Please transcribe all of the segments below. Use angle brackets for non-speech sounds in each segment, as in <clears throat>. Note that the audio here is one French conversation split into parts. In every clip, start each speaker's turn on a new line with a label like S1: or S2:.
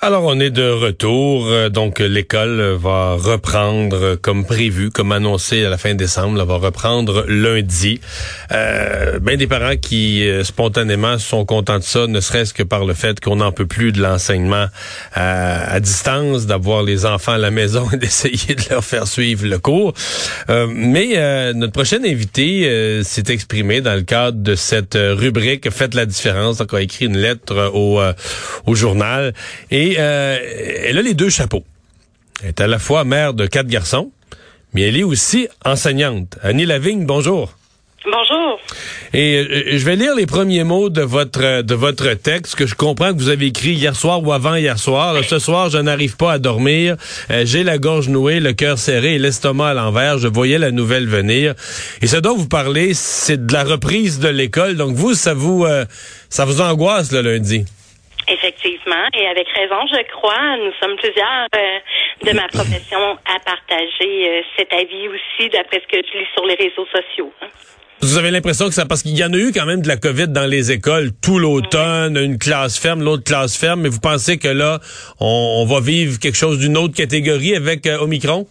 S1: Alors, on est de retour. Euh, Donc, l'école va reprendre comme prévu, comme annoncé à la fin décembre, elle va reprendre lundi. Euh, ben des parents qui, euh, spontanément, sont contents de ça, ne serait-ce que par le fait qu'on n'en peut plus de l'enseignement à, distance, d'avoir les enfants à la maison <laughs> et d'essayer de leur faire suivre le cours. Euh, mais euh, notre prochaine invité euh, s'est exprimé dans le cadre de cette rubrique Faites la différence. Donc, on a écrit une lettre au, au journal. Euh, elle a les deux chapeaux. Elle est à la fois mère de quatre garçons, mais elle est aussi enseignante. Annie Lavigne, bonjour.
S2: Bonjour.
S1: Et euh, je vais lire les premiers mots de votre de votre texte que je comprends que vous avez écrit hier soir ou avant hier soir. Ce soir, je n'arrive pas à dormir. Euh, J'ai la gorge nouée, le cœur serré et l'estomac à l'envers. Je voyais la nouvelle venir. Et ce dont vous parlez, c'est de la reprise de l'école. Donc vous, ça vous euh, ça vous angoisse le lundi?
S2: Effectivement, et avec raison, je crois. Nous sommes plusieurs euh, de ma profession à partager euh, cet avis aussi, d'après ce que je lis sur les réseaux sociaux. hein.
S1: Vous avez l'impression que ça parce qu'il y en a eu quand même de la COVID dans les écoles tout l'automne, une classe ferme, l'autre classe ferme, mais vous pensez que là, on, on va vivre quelque chose d'une autre catégorie avec euh, Omicron?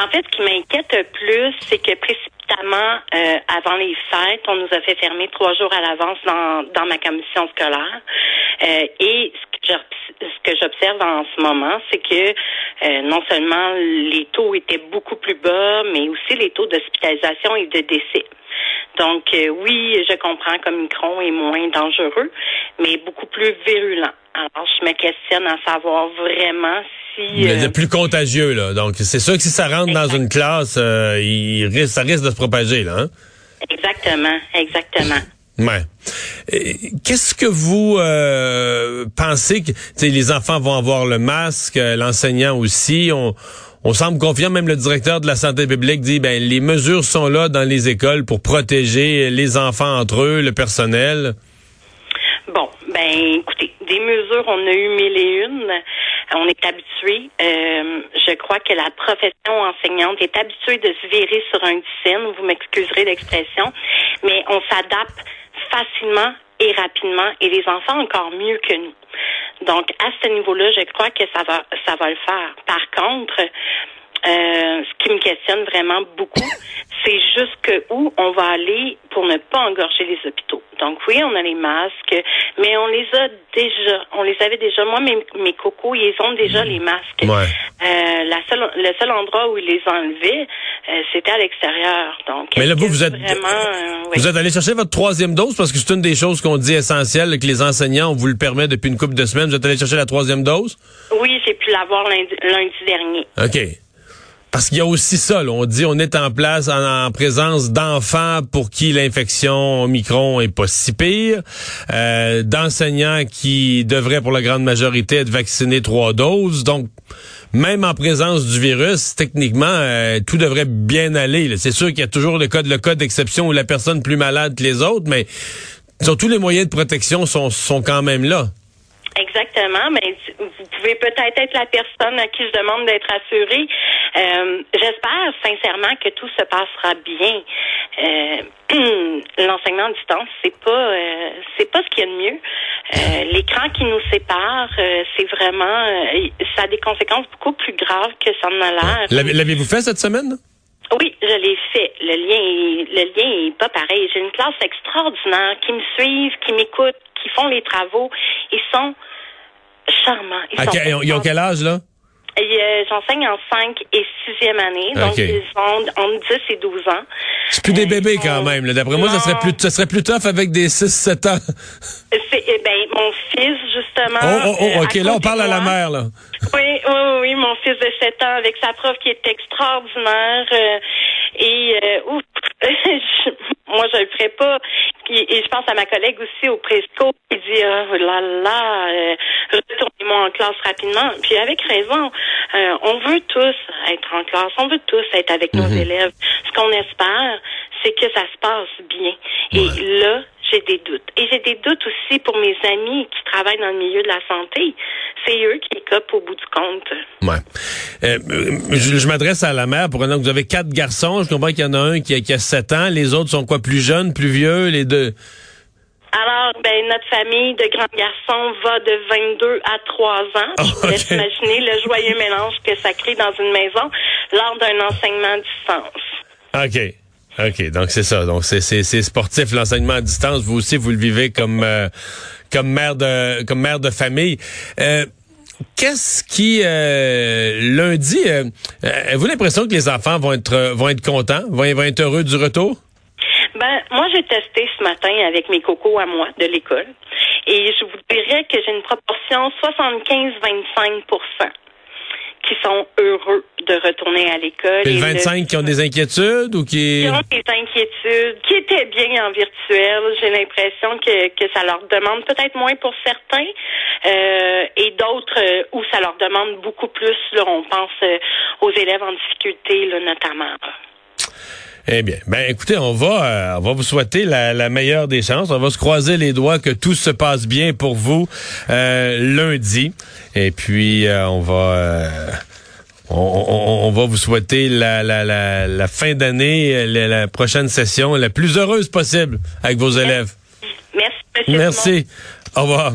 S2: En fait, ce qui m'inquiète le plus, c'est que précipitamment, euh, avant les fêtes, on nous a fait fermer trois jours à l'avance dans, dans ma commission scolaire. Euh, et ce que que j'observe en ce moment, c'est que euh, non seulement les taux étaient beaucoup plus bas, mais aussi les taux d'hospitalisation et de décès. Donc euh, oui, je comprends qu'Omicron est moins dangereux, mais beaucoup plus virulent. Alors je me questionne à savoir vraiment si...
S1: Mais
S2: euh,
S1: le plus contagieux, là. Donc, c'est sûr que si ça rentre dans une classe, euh, il risque, ça risque de se propager, là. Hein?
S2: Exactement, exactement.
S1: Ouais. Qu'est-ce que vous euh, pensez que les enfants vont avoir le masque, euh, l'enseignant aussi. On, on semble confiant, même le directeur de la santé publique dit ben les mesures sont là dans les écoles pour protéger les enfants entre eux, le personnel.
S2: Bon, ben écoutez, des mesures, on a eu mille et une. On est habitué. euh, je crois que la profession enseignante est habituée de se virer sur un scène. Vous m'excuserez l'expression, mais on s'adapte facilement et rapidement, et les enfants encore mieux que nous. Donc à ce niveau-là, je crois que ça va, ça va le faire. Par contre, euh, ce qui me questionne vraiment beaucoup, <laughs> c'est jusque où on va aller pour ne pas engorger les hôpitaux. Donc oui, on a les masques, mais on les a déjà, on les avait déjà. Moi, mes, mes cocos, ils ont déjà les masques.
S1: Ouais.
S2: Euh, la seule, le seul endroit où ils les enlevaient, euh, c'était à l'extérieur. Donc,
S1: Mais là, vous, vous êtes-
S2: vraiment, euh, oui.
S1: Vous êtes allé chercher votre troisième dose parce que c'est une des choses qu'on dit essentielles que les enseignants on vous le permet depuis une couple de semaines. Vous êtes allé chercher la troisième dose?
S2: Oui, j'ai pu l'avoir lundi, lundi dernier.
S1: OK. Parce qu'il y a aussi ça, on dit on est en place en, en présence d'enfants pour qui l'infection Omicron est pas si pire, euh, d'enseignants qui devraient pour la grande majorité être vaccinés trois doses. Donc, même en présence du virus, techniquement, euh, tout devrait bien aller. C'est sûr qu'il y a toujours le cas, le d'exception où la personne plus malade que les autres, mais surtout les moyens de protection sont quand même là.
S2: Exactement, mais vous pouvez peut-être être la personne à qui je demande d'être assurée. Euh, J'espère sincèrement que tout se passera bien. Euh, <clears throat> L'enseignement à distance, c'est pas, euh, c'est pas ce qu'il y a de mieux. Euh, L'écran qui nous sépare, euh, c'est vraiment, euh, ça a des conséquences beaucoup plus graves que ça en a l'air.
S1: L'avez- L'avez-vous fait cette semaine?
S2: Oui, je l'ai fait. Le lien, est, le lien est pas pareil. J'ai une classe extraordinaire qui me suivent, qui m'écoutent, qui font les travaux. Ils sont charmants. Ils
S1: À
S2: sont
S1: ils ont quel âge, là?
S2: Euh, J'enseigne en 5 et 6e année, donc ils ont entre 10 et 12 ans.
S1: Plus des bébés quand même. D'après moi, ça serait plus, ça serait plus tough avec des 6-7 ans.
S2: C'est, eh ben, mon fils, justement.
S1: Oh, oh, oh,
S2: euh,
S1: OK, là, on parle à la mère, là.
S2: Oui, oui, oui, mon fils de 7 ans avec sa prof qui est extraordinaire. euh, et euh, ouf, je- <laughs> moi, je le ferais pas. Puis, et je pense à ma collègue aussi au Presco qui dit oh là là, euh, retournez-moi en classe rapidement. Puis avec raison, euh, on veut tous être en classe, on veut tous être avec nos élèves. Ce qu'on espère, c'est que ça se passe bien. Et là, j'ai des doutes. Et j'ai des doutes aussi pour mes amis qui travaillent dans le milieu de la santé. C'est eux qui copent au bout du compte.
S1: Ouais. Euh, je, m'adresse à la mère pour un an. Vous avez quatre garçons. Je comprends qu'il y en a un qui a, qui a 7 ans. Les autres sont quoi, plus jeunes, plus vieux, les deux?
S2: Alors, ben, notre famille de grands garçons va de 22 à 3 ans. Je laisse imaginer le joyeux mélange que ça crée dans une maison lors d'un enseignement à
S1: distance. OK. OK, donc c'est ça. Donc c'est sportif l'enseignement à distance. Vous aussi vous le vivez comme euh, comme mère de comme mère de famille. Euh, Qu'est-ce qui euh, lundi euh, avez-vous l'impression que les enfants vont être vont être contents, vont, vont être heureux du retour?
S2: Ben, moi, j'ai testé ce matin avec mes cocos à moi de l'école. Et je vous dirais que j'ai une proportion 75-25 qui sont heureux de retourner à l'école.
S1: Et, 25 qui ont des inquiétudes ou qui...
S2: Qui ont des inquiétudes, qui étaient bien en virtuel. J'ai l'impression que, que ça leur demande peut-être moins pour certains euh, et d'autres euh, où ça leur demande beaucoup plus. Là, on pense euh, aux élèves en difficulté là, notamment.
S1: Eh bien, ben écoutez, on va, euh, on va vous souhaiter la, meilleure des chances. On va se croiser les doigts que tout se passe bien pour vous euh, lundi. Et puis euh, on va. On, va vous souhaiter la, la, la, fin d'année, la, prochaine session la plus heureuse possible avec vos élèves.
S2: Merci.
S1: Merci. Au revoir.